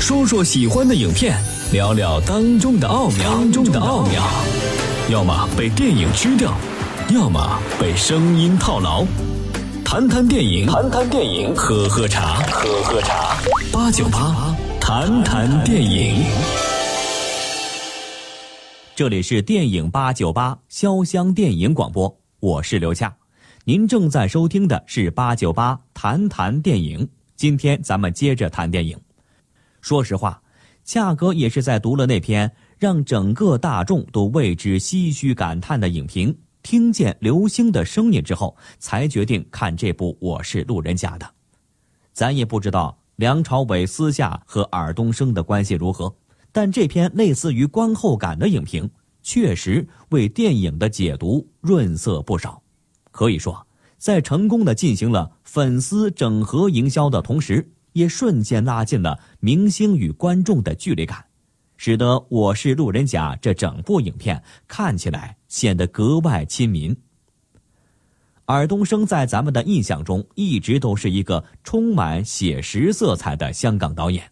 说说喜欢的影片，聊聊当中的奥妙。当中的奥妙，要么被电影吃掉，要么被声音套牢。谈谈电影，谈谈电影，喝喝茶，喝喝茶。八九八，谈谈电影。这里是电影八九八潇湘电影广播，我是刘恰。您正在收听的是八九八谈谈电影。今天咱们接着谈电影。说实话，恰哥也是在读了那篇让整个大众都为之唏嘘感叹的影评，听见刘星的声音之后，才决定看这部《我是路人甲》的。咱也不知道梁朝伟私下和尔冬升的关系如何，但这篇类似于观后感的影评，确实为电影的解读润色不少。可以说，在成功的进行了粉丝整合营销的同时。也瞬间拉近了明星与观众的距离感，使得《我是路人甲》这整部影片看起来显得格外亲民。尔冬升在咱们的印象中一直都是一个充满写实色彩的香港导演，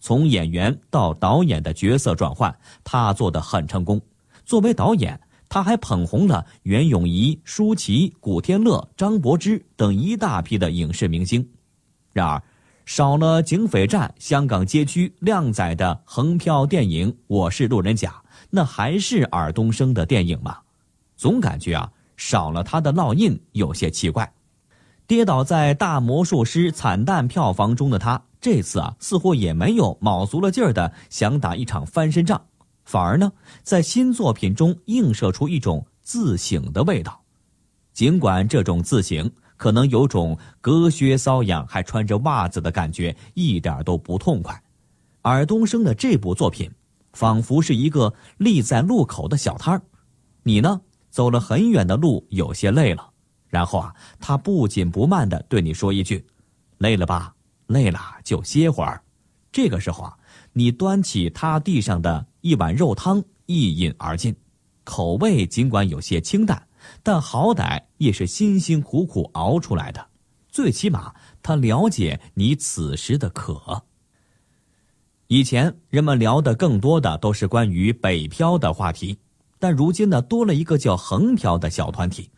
从演员到导演的角色转换，他做得很成功。作为导演，他还捧红了袁咏仪、舒淇、古天乐、张柏芝等一大批的影视明星。然而，少了警匪战、香港街区靓仔的横漂电影《我是路人甲》，那还是尔冬升的电影吗？总感觉啊，少了他的烙印有些奇怪。跌倒在大魔术师惨淡票房中的他，这次啊，似乎也没有卯足了劲儿的想打一场翻身仗，反而呢，在新作品中映射出一种自省的味道。尽管这种自省。可能有种隔靴搔痒还穿着袜子的感觉，一点都不痛快。尔冬升的这部作品，仿佛是一个立在路口的小摊儿。你呢，走了很远的路，有些累了。然后啊，他不紧不慢地对你说一句：“累了吧？累了就歇会儿。”这个时候啊，你端起他地上的一碗肉汤，一饮而尽，口味尽管有些清淡。但好歹也是辛辛苦苦熬出来的，最起码他了解你此时的渴。以前人们聊的更多的都是关于北漂的话题，但如今呢，多了一个叫横漂的小团体，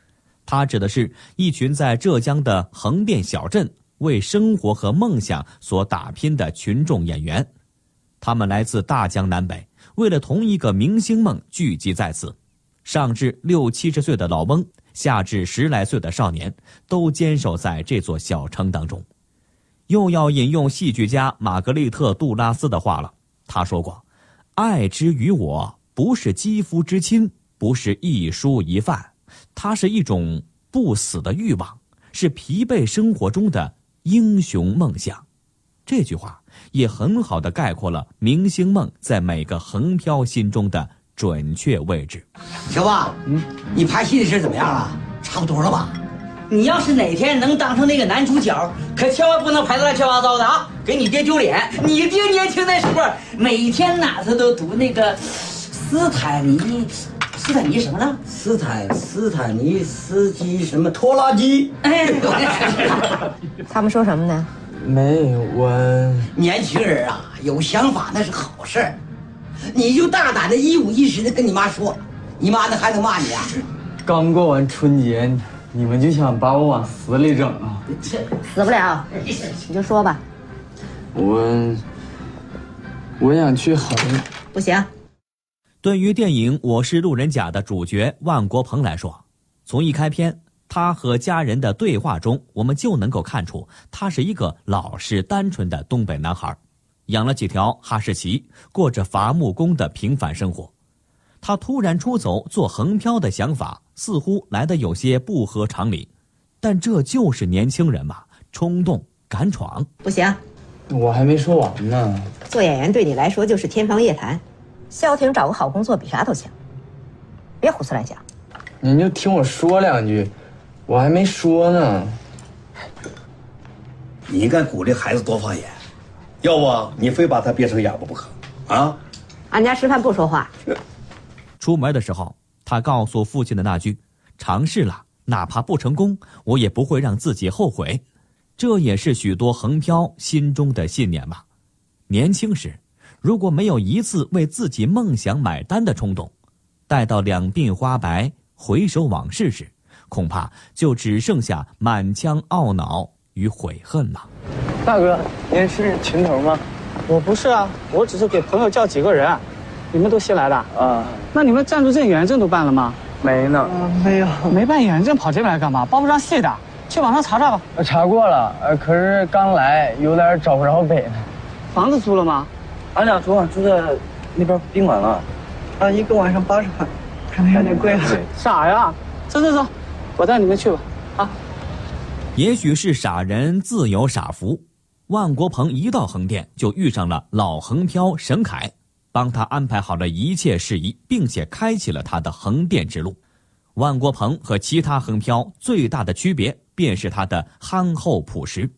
它指的是一群在浙江的横店小镇为生活和梦想所打拼的群众演员，他们来自大江南北，为了同一个明星梦聚集在此。上至六七十岁的老翁，下至十来岁的少年，都坚守在这座小城当中。又要引用戏剧家玛格丽特·杜拉斯的话了，他说过：“爱之于我，不是肌肤之亲，不是一蔬一饭，它是一种不死的欲望，是疲惫生活中的英雄梦想。”这句话也很好的概括了明星梦在每个横漂心中的。准确位置，小子，嗯，你拍戏的事怎么样了？差不多了吧？你要是哪天能当上那个男主角，可千万不能拍的乱七八糟的啊，给你爹丢脸。你爹年轻的时候，每天哪他都读那个斯坦尼，斯坦尼什么了？斯坦斯坦尼斯基什么拖拉机？哎，他们说什么呢？没，我年轻人啊，有想法那是好事儿。你就大胆的一五一十的跟你妈说，你妈那还能骂你啊？刚过完春节，你们就想把我往死里整啊？死不了，你就说吧。我我想去横。不行。对于电影《我是路人甲》的主角万国鹏来说，从一开篇他和家人的对话中，我们就能够看出他是一个老实单纯的东北男孩。养了几条哈士奇，过着伐木工的平凡生活。他突然出走做横漂的想法，似乎来的有些不合常理。但这就是年轻人嘛，冲动敢闯。不行，我还没说完呢。做演员对你来说就是天方夜谭。消停找个好工作比啥都强。别胡思乱想。您就听我说两句，我还没说呢。你应该鼓励孩子多发言。要不你非把他憋成哑巴不可啊！俺家吃饭不说话。出门的时候，他告诉父亲的那句：“尝试了，哪怕不成功，我也不会让自己后悔。”这也是许多横漂心中的信念吧。年轻时，如果没有一次为自己梦想买单的冲动，待到两鬓花白，回首往事时，恐怕就只剩下满腔懊恼与悔恨了。大哥，您是群头吗？我不是啊，我只是给朋友叫几个人。你们都新来的啊？那你们暂住证、远证都办了吗？没呢。没有。没办远证跑这边来干嘛？报不上戏的，去网上查查吧。查过了，呃，可是刚来，有点找不着北呢。房子租了吗？俺俩昨晚住在那边宾馆了，啊，一个晚上八十块，可能有点贵了。傻呀！走走走，我带你们去吧。啊。也许是傻人自有傻福，万国鹏一到横店就遇上了老横漂沈凯。帮他安排好了一切事宜，并且开启了他的横店之路。万国鹏和其他横漂最大的区别便是他的憨厚朴实，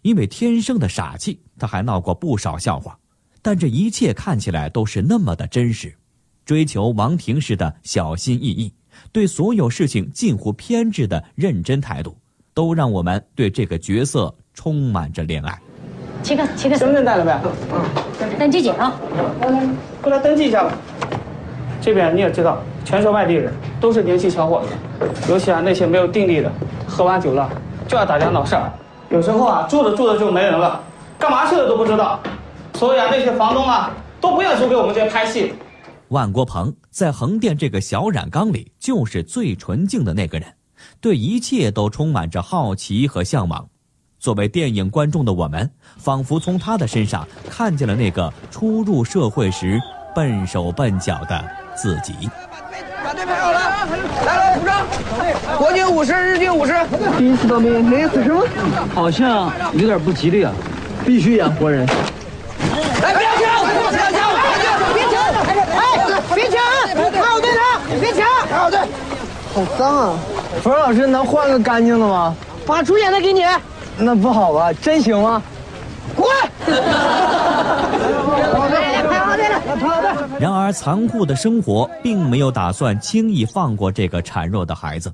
因为天生的傻气，他还闹过不少笑话。但这一切看起来都是那么的真实，追求王庭式的小心翼翼，对所有事情近乎偏执的认真态度，都让我们对这个角色充满着怜爱。七个，七个。身份证带了没？嗯，登记检啊。来来，过来登记一下吧。这边你也知道，全是外地人，都是年轻小伙子，尤其啊那些没有定力的，喝完酒了就要打架闹事儿，有时候啊住着住着就没人了，干嘛去了都不知道。所以啊那些房东啊都不愿租给我们这些拍戏。万国鹏在横店这个小染缸里就是最纯净的那个人，对一切都充满着好奇和向往。作为电影观众的我们，仿佛从他的身上看见了那个初入社会时笨手笨脚的自己。把队排好了，来来鼓掌！国军五十，日军五十。第一次当兵，没死什么？好像有点不吉利啊！必须演活人。来，别抢！别抢！别抢！哎，别抢！排好队了，别抢！排好队。好脏啊！冯老师，能换个干净的吗？把主演的给你。那不好吧？真行吗？滚！然而，残酷的生活并没有打算轻易放过这个孱弱的孩子。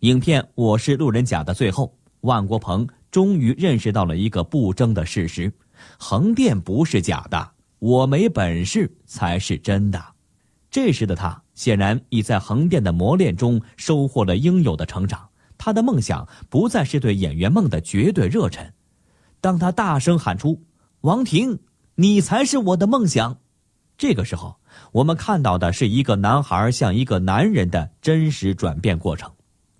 影片《我是路人甲》的最后，万国鹏终于认识到了一个不争的事实：横店不是假的，我没本事才是真的。这时的他显然已在横店的磨练中收获了应有的成长。他的梦想不再是对演员梦的绝对热忱。当他大声喊出“王婷，你才是我的梦想”，这个时候，我们看到的是一个男孩向一个男人的真实转变过程。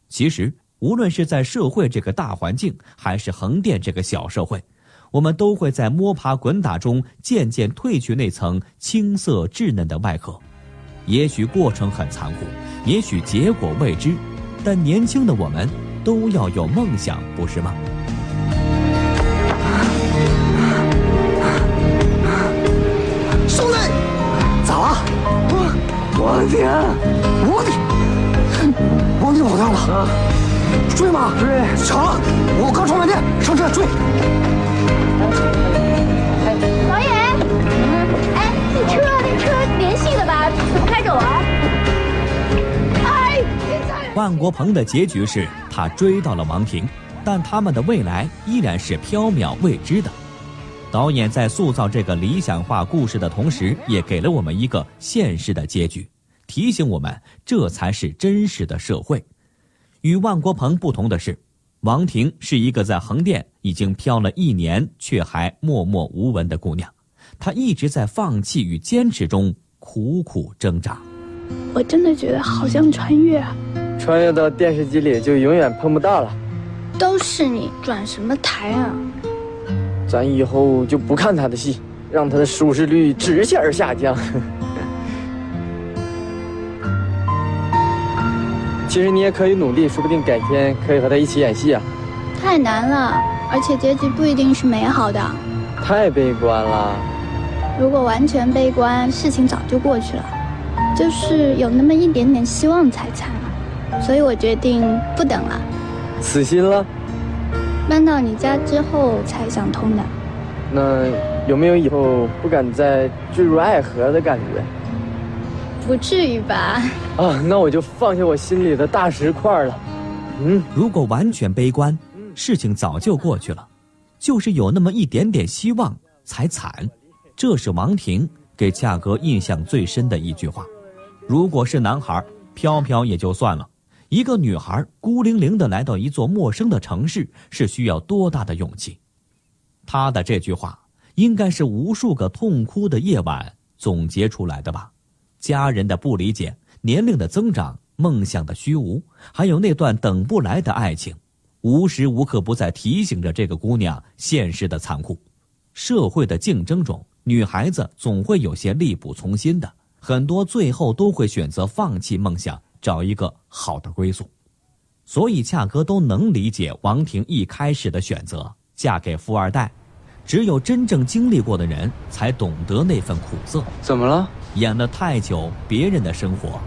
其实，无论是在社会这个大环境，还是横店这个小社会，我们都会在摸爬滚打中渐渐褪去那层青涩稚嫩的外壳。也许过程很残酷，也许结果未知。但年轻的我们都要有梦想，不是吗？兄弟，咋了？王天，王婷，王婷跑掉了，追吗？追，抢！我刚充完电，上车追。万国鹏的结局是他追到了王婷，但他们的未来依然是缥缈未知的。导演在塑造这个理想化故事的同时，也给了我们一个现实的结局，提醒我们这才是真实的社会。与万国鹏不同的是，王婷是一个在横店已经漂了一年却还默默无闻的姑娘，她一直在放弃与坚持中苦苦挣扎。我真的觉得好像穿越啊！穿越到电视机里就永远碰不到了。都是你转什么台啊？咱以后就不看他的戏，让他的收视率直线下降。其实你也可以努力，说不定改天可以和他一起演戏啊。太难了，而且结局不一定是美好的。太悲观了。如果完全悲观，事情早就过去了。就是有那么一点点希望才惨。所以我决定不等了，死心了。搬到你家之后才想通的。那有没有以后不敢再坠入爱河的感觉？不至于吧？啊，那我就放下我心里的大石块了。嗯，如果完全悲观，事情早就过去了。就是有那么一点点希望才惨，这是王婷给恰哥印象最深的一句话。如果是男孩，飘飘也就算了，一个女孩孤零零的来到一座陌生的城市，是需要多大的勇气？他的这句话，应该是无数个痛哭的夜晚总结出来的吧？家人的不理解，年龄的增长，梦想的虚无，还有那段等不来的爱情，无时无刻不在提醒着这个姑娘现实的残酷。社会的竞争中，女孩子总会有些力不从心的，很多最后都会选择放弃梦想，找一个好的归宿。所以恰哥都能理解王婷一开始的选择，嫁给富二代。只有真正经历过的人，才懂得那份苦涩。怎么了？演了太久别人的生活，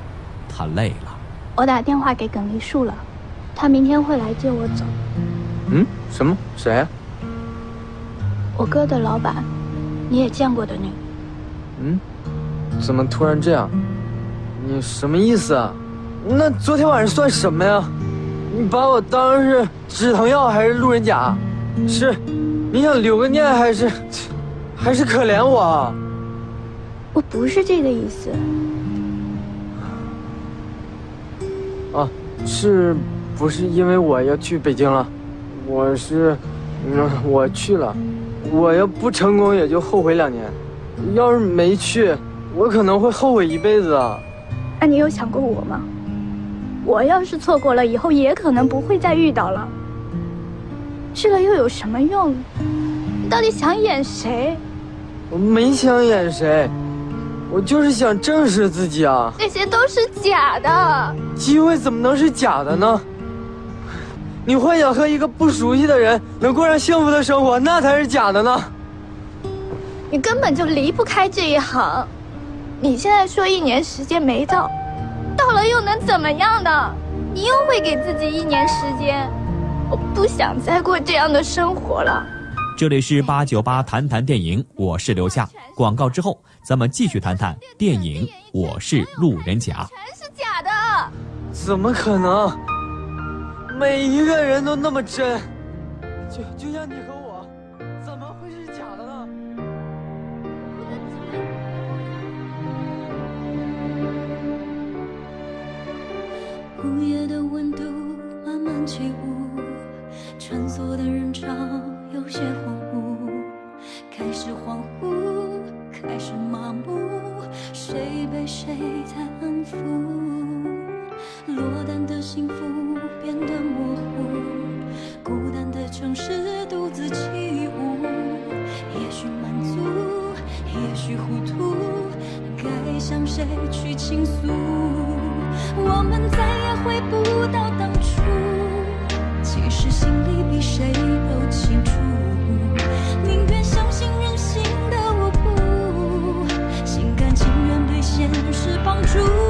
他累了。我打电话给耿黎树了，他明天会来接我走。嗯？什么？谁啊？我哥的老板，你也见过的女。嗯？怎么突然这样？你什么意思啊？那昨天晚上算什么呀？你把我当是止疼药还是路人甲？是，你想留个念还是，还是可怜我？我不是这个意思。啊，是，不是因为我要去北京了？我是，嗯，我去了，我要不成功也就后悔两年，要是没去，我可能会后悔一辈子啊。那你有想过我吗？我要是错过了，以后也可能不会再遇到了。去了又有什么用？你到底想演谁？我没想演谁。我就是想正视自己啊！那些都是假的，机会怎么能是假的呢？你幻想和一个不熟悉的人能过上幸福的生活，那才是假的呢。你根本就离不开这一行。你现在说一年时间没到，到了又能怎么样呢？你又会给自己一年时间。我不想再过这样的生活了。这里是八九八谈谈电影，我是刘夏。广告之后，咱们继续谈谈电影《我是路人甲》。全是假的，怎么可能？每一个人都那么真，就就像你和谁在安抚？落单的幸福变得模糊，孤单的城市独自起舞。也许满足，也许糊涂，该向谁去倾诉？我们再也回不到当初，其实心里比谁都清楚。帮助